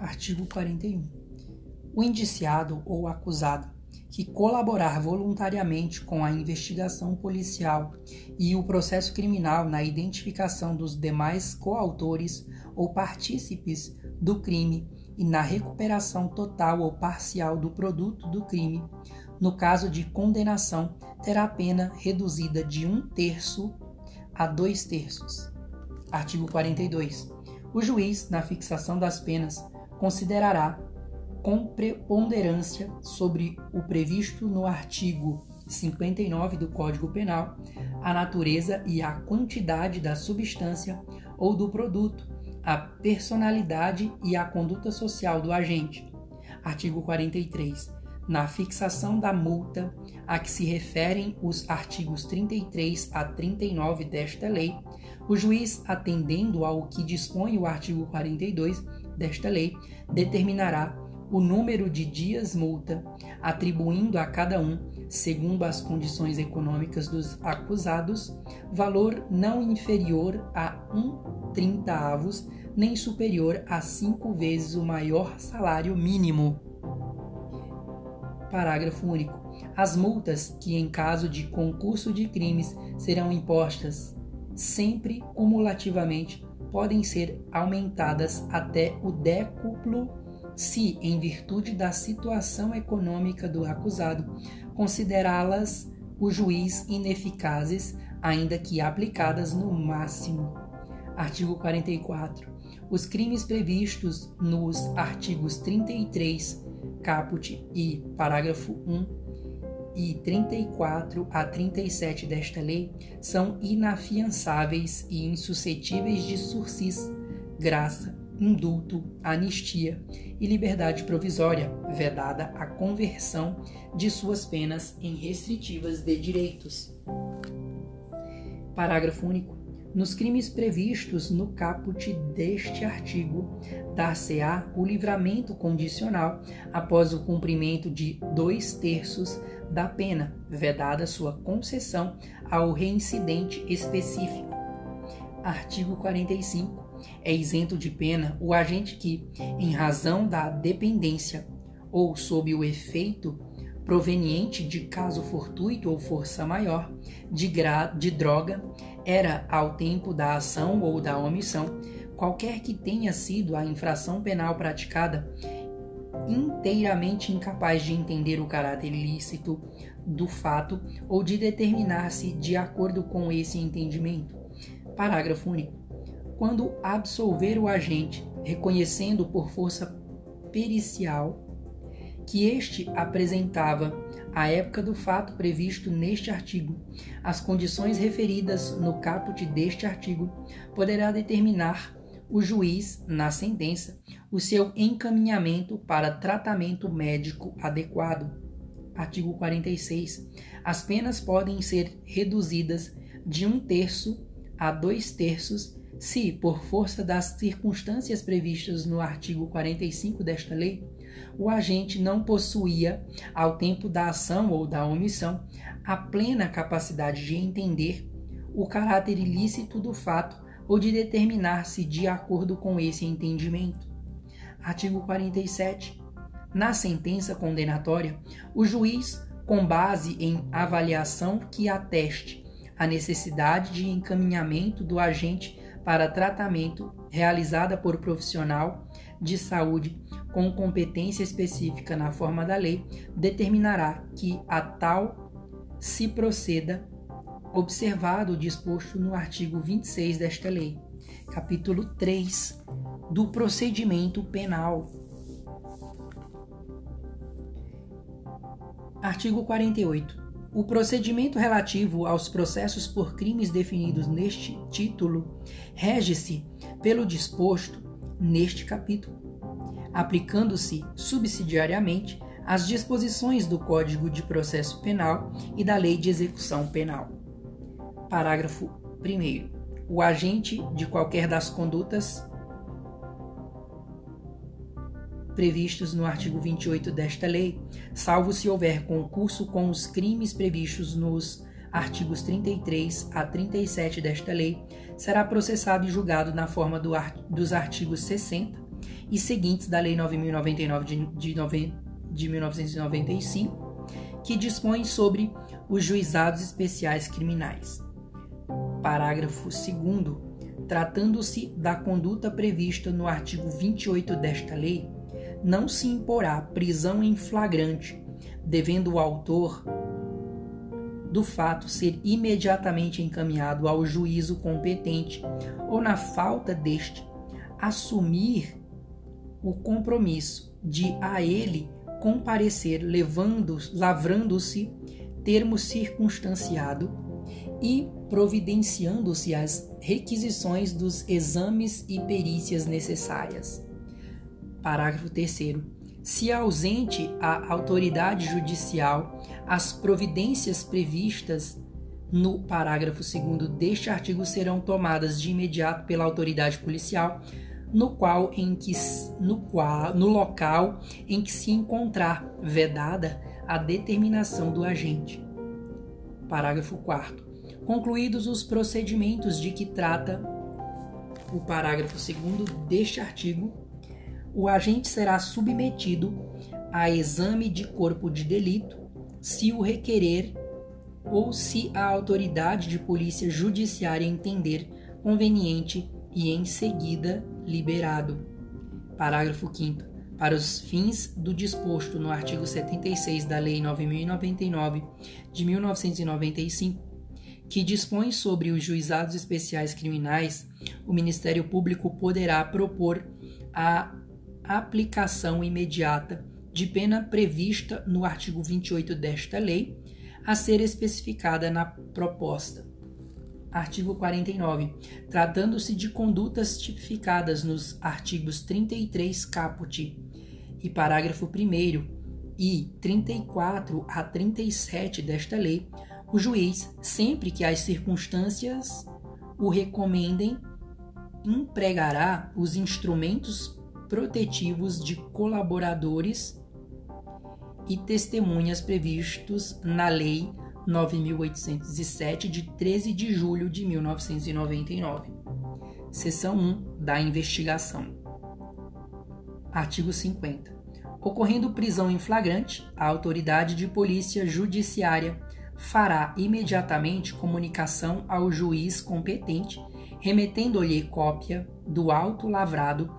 Artigo 41. O indiciado ou acusado que colaborar voluntariamente com a investigação policial e o processo criminal na identificação dos demais coautores ou partícipes do crime e na recuperação total ou parcial do produto do crime, no caso de condenação, terá pena reduzida de um terço a dois terços. Artigo 42. O juiz, na fixação das penas, considerará com preponderância sobre o previsto no artigo 59 do Código Penal a natureza e a quantidade da substância ou do produto, a personalidade e a conduta social do agente. Artigo 43. Na fixação da multa a que se referem os artigos 33 a 39 desta lei, o juiz, atendendo ao que dispõe o artigo 42 desta lei, determinará o número de dias multa, atribuindo a cada um, segundo as condições econômicas dos acusados, valor não inferior a um trinta avos, nem superior a cinco vezes o maior salário mínimo. Parágrafo único. As multas que, em caso de concurso de crimes, serão impostas sempre cumulativamente podem ser aumentadas até o décuplo se, em virtude da situação econômica do acusado, considerá-las o juiz ineficazes, ainda que aplicadas no máximo. Artigo 44. Os crimes previstos nos artigos 33, caput e parágrafo 1 e 34 a 37 desta lei são inafiançáveis e insuscetíveis de sursis, graça, indulto, anistia e liberdade provisória, vedada a conversão de suas penas em restritivas de direitos. Parágrafo único. Nos crimes previstos no caput deste artigo, dar-se-á o livramento condicional após o cumprimento de dois terços da pena, vedada sua concessão ao reincidente específico. Artigo 45. É isento de pena o agente que, em razão da dependência ou sob o efeito proveniente de caso fortuito ou força maior, de, de droga, era ao tempo da ação ou da omissão, qualquer que tenha sido a infração penal praticada, inteiramente incapaz de entender o caráter ilícito do fato ou de determinar-se de acordo com esse entendimento. Parágrafo único. Quando absolver o agente, reconhecendo por força pericial que este apresentava, à época do fato previsto neste artigo, as condições referidas no caput deste artigo, poderá determinar o juiz, na sentença, o seu encaminhamento para tratamento médico adequado. Artigo 46. As penas podem ser reduzidas de um terço a dois terços se, por força das circunstâncias previstas no artigo 45 desta lei, o agente não possuía, ao tempo da ação ou da omissão, a plena capacidade de entender o caráter ilícito do fato ou de determinar-se de acordo com esse entendimento. Artigo 47. Na sentença condenatória, o juiz, com base em avaliação que ateste a necessidade de encaminhamento do agente para tratamento realizada por profissional de saúde com competência específica na forma da lei, determinará que a tal se proceda observado o disposto no artigo 26 desta lei, capítulo 3 do procedimento penal. Artigo 48. O procedimento relativo aos processos por crimes definidos neste título rege-se pelo disposto neste capítulo, aplicando-se subsidiariamente as disposições do Código de Processo Penal e da Lei de Execução Penal. Parágrafo 1. O agente de qualquer das condutas previstos no artigo 28 desta lei, salvo se houver concurso com os crimes previstos nos artigos 33 a 37 desta lei, será processado e julgado na forma do art dos artigos 60 e seguintes da Lei 9099 de, de, de 1995, que dispõe sobre os juizados especiais criminais. Parágrafo 2 Tratando-se da conduta prevista no artigo 28 desta lei, não se imporá prisão em flagrante, devendo o autor do fato ser imediatamente encaminhado ao juízo competente ou, na falta deste, assumir o compromisso de a ele comparecer levando, lavrando-se termo circunstanciado e providenciando-se as requisições dos exames e perícias necessárias. Parágrafo 3 se ausente a autoridade judicial, as providências previstas no parágrafo 2 deste artigo serão tomadas de imediato pela autoridade policial, no qual em que no qual no local em que se encontrar vedada a determinação do agente. Parágrafo 4 Concluídos os procedimentos de que trata o parágrafo 2 deste artigo, o agente será submetido a exame de corpo de delito se o requerer ou se a autoridade de polícia judiciária entender conveniente e em seguida liberado. Parágrafo 5 para os fins do disposto no artigo 76 da Lei 9099 de 1995, que dispõe sobre os juizados especiais criminais, o Ministério Público poderá propor a aplicação imediata de pena prevista no artigo 28 desta lei, a ser especificada na proposta. Artigo 49. Tratando-se de condutas tipificadas nos artigos 33 caput e parágrafo 1 e 34 a 37 desta lei, o juiz, sempre que as circunstâncias o recomendem, empregará os instrumentos protetivos de colaboradores e testemunhas previstos na Lei 9807 de 13 de julho de 1999. Seção 1 da investigação. Artigo 50. Ocorrendo prisão em flagrante, a autoridade de polícia judiciária fará imediatamente comunicação ao juiz competente, remetendo-lhe cópia do auto lavrado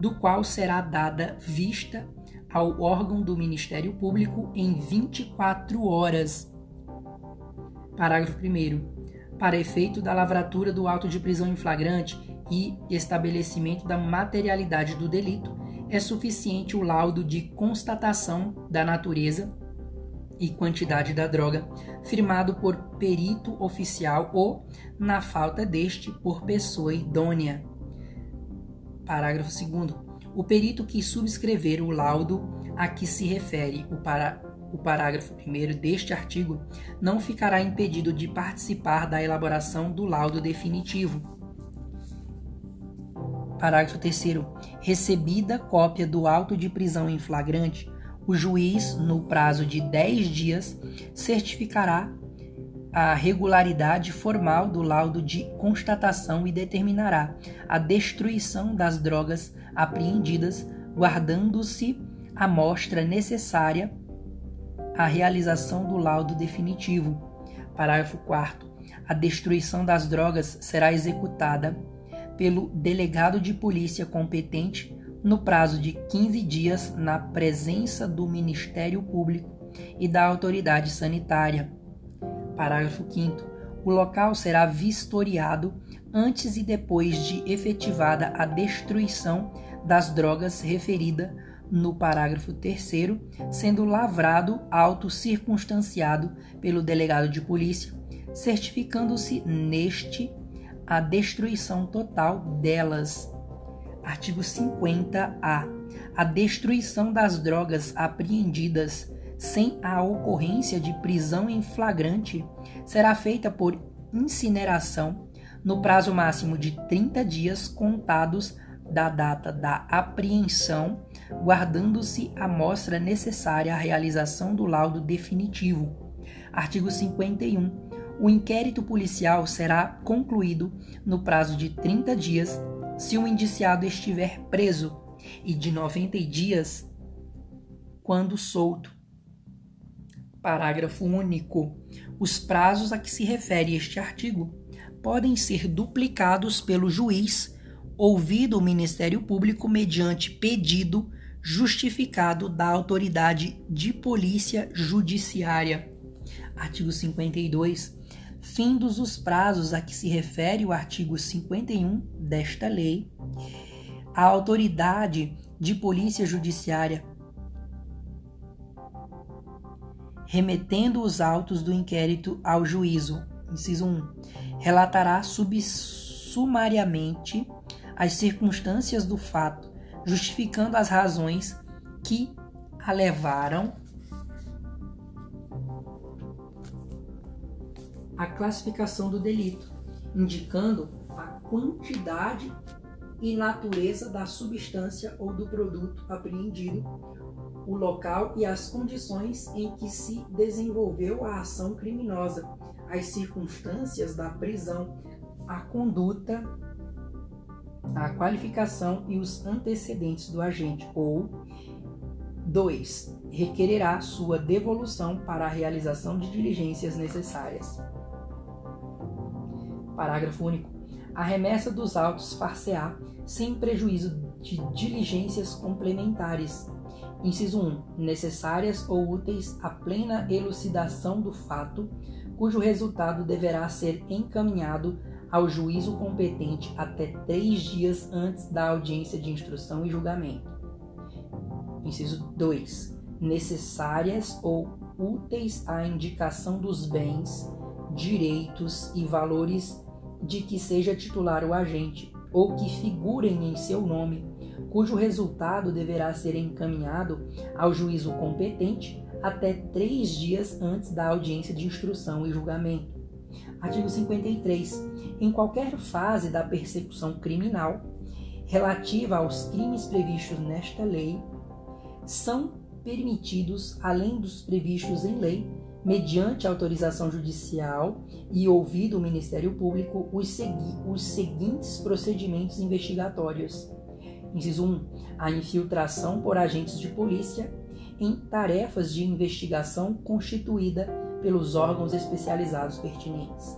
do qual será dada vista ao órgão do Ministério Público em 24 horas. Parágrafo 1. Para efeito da lavratura do auto de prisão em flagrante e estabelecimento da materialidade do delito, é suficiente o laudo de constatação da natureza e quantidade da droga, firmado por perito oficial ou, na falta deste, por pessoa idônea. Parágrafo 2. O perito que subscrever o laudo a que se refere o, para, o parágrafo 1 deste artigo não ficará impedido de participar da elaboração do laudo definitivo. Parágrafo 3. Recebida cópia do auto de prisão em flagrante, o juiz, no prazo de 10 dias, certificará a regularidade formal do laudo de constatação e determinará a destruição das drogas apreendidas, guardando-se a amostra necessária à realização do laudo definitivo. Parágrafo 4. A destruição das drogas será executada pelo delegado de polícia competente no prazo de 15 dias na presença do Ministério Público e da autoridade sanitária Parágrafo 5. O local será vistoriado antes e depois de efetivada a destruição das drogas referida no parágrafo 3, sendo lavrado auto circunstanciado pelo delegado de polícia, certificando-se neste a destruição total delas. Artigo 50-A. A destruição das drogas apreendidas sem a ocorrência de prisão em flagrante, será feita por incineração no prazo máximo de 30 dias contados da data da apreensão, guardando-se a mostra necessária à realização do laudo definitivo. Artigo 51. O inquérito policial será concluído no prazo de 30 dias se o indiciado estiver preso e de 90 dias quando solto. Parágrafo único. Os prazos a que se refere este artigo podem ser duplicados pelo juiz, ouvido o Ministério Público mediante pedido justificado da autoridade de polícia judiciária. Artigo 52. Findos os prazos a que se refere o artigo 51 desta lei, a autoridade de polícia judiciária remetendo os autos do inquérito ao juízo. Inciso 1. Relatará subsumariamente as circunstâncias do fato, justificando as razões que a levaram à classificação do delito, indicando a quantidade e natureza da substância ou do produto apreendido, o local e as condições em que se desenvolveu a ação criminosa, as circunstâncias da prisão, a conduta, a qualificação e os antecedentes do agente, ou 2. Requererá sua devolução para a realização de diligências necessárias. Parágrafo único. A remessa dos autos far-se-á sem prejuízo de diligências complementares Inciso 1. Necessárias ou úteis à plena elucidação do fato, cujo resultado deverá ser encaminhado ao juízo competente até três dias antes da audiência de instrução e julgamento. Inciso 2. Necessárias ou úteis à indicação dos bens, direitos e valores de que seja titular o agente, ou que figurem em seu nome cujo resultado deverá ser encaminhado ao juízo competente até três dias antes da audiência de instrução e julgamento. Artigo 53. Em qualquer fase da persecução criminal relativa aos crimes previstos nesta lei, são permitidos, além dos previstos em lei, mediante autorização judicial e ouvido o Ministério Público, os, segui os seguintes procedimentos investigatórios Inciso 1. A infiltração por agentes de polícia em tarefas de investigação constituída pelos órgãos especializados pertinentes.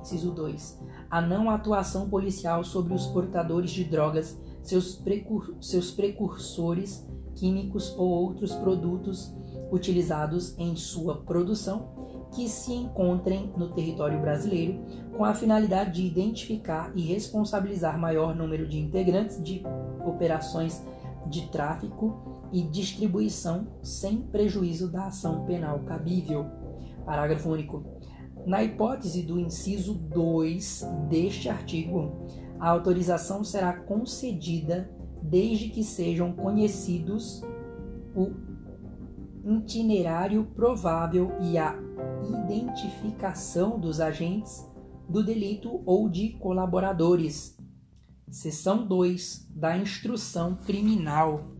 Inciso 2. A não atuação policial sobre os portadores de drogas, seus, precur seus precursores químicos ou outros produtos utilizados em sua produção que se encontrem no território brasileiro com a finalidade de identificar e responsabilizar maior número de integrantes de operações de tráfico e distribuição sem prejuízo da ação penal cabível. Parágrafo único. Na hipótese do inciso 2 deste artigo, a autorização será concedida desde que sejam conhecidos o itinerário provável e a identificação dos agentes do delito ou de colaboradores Seção 2 da Instrução Criminal.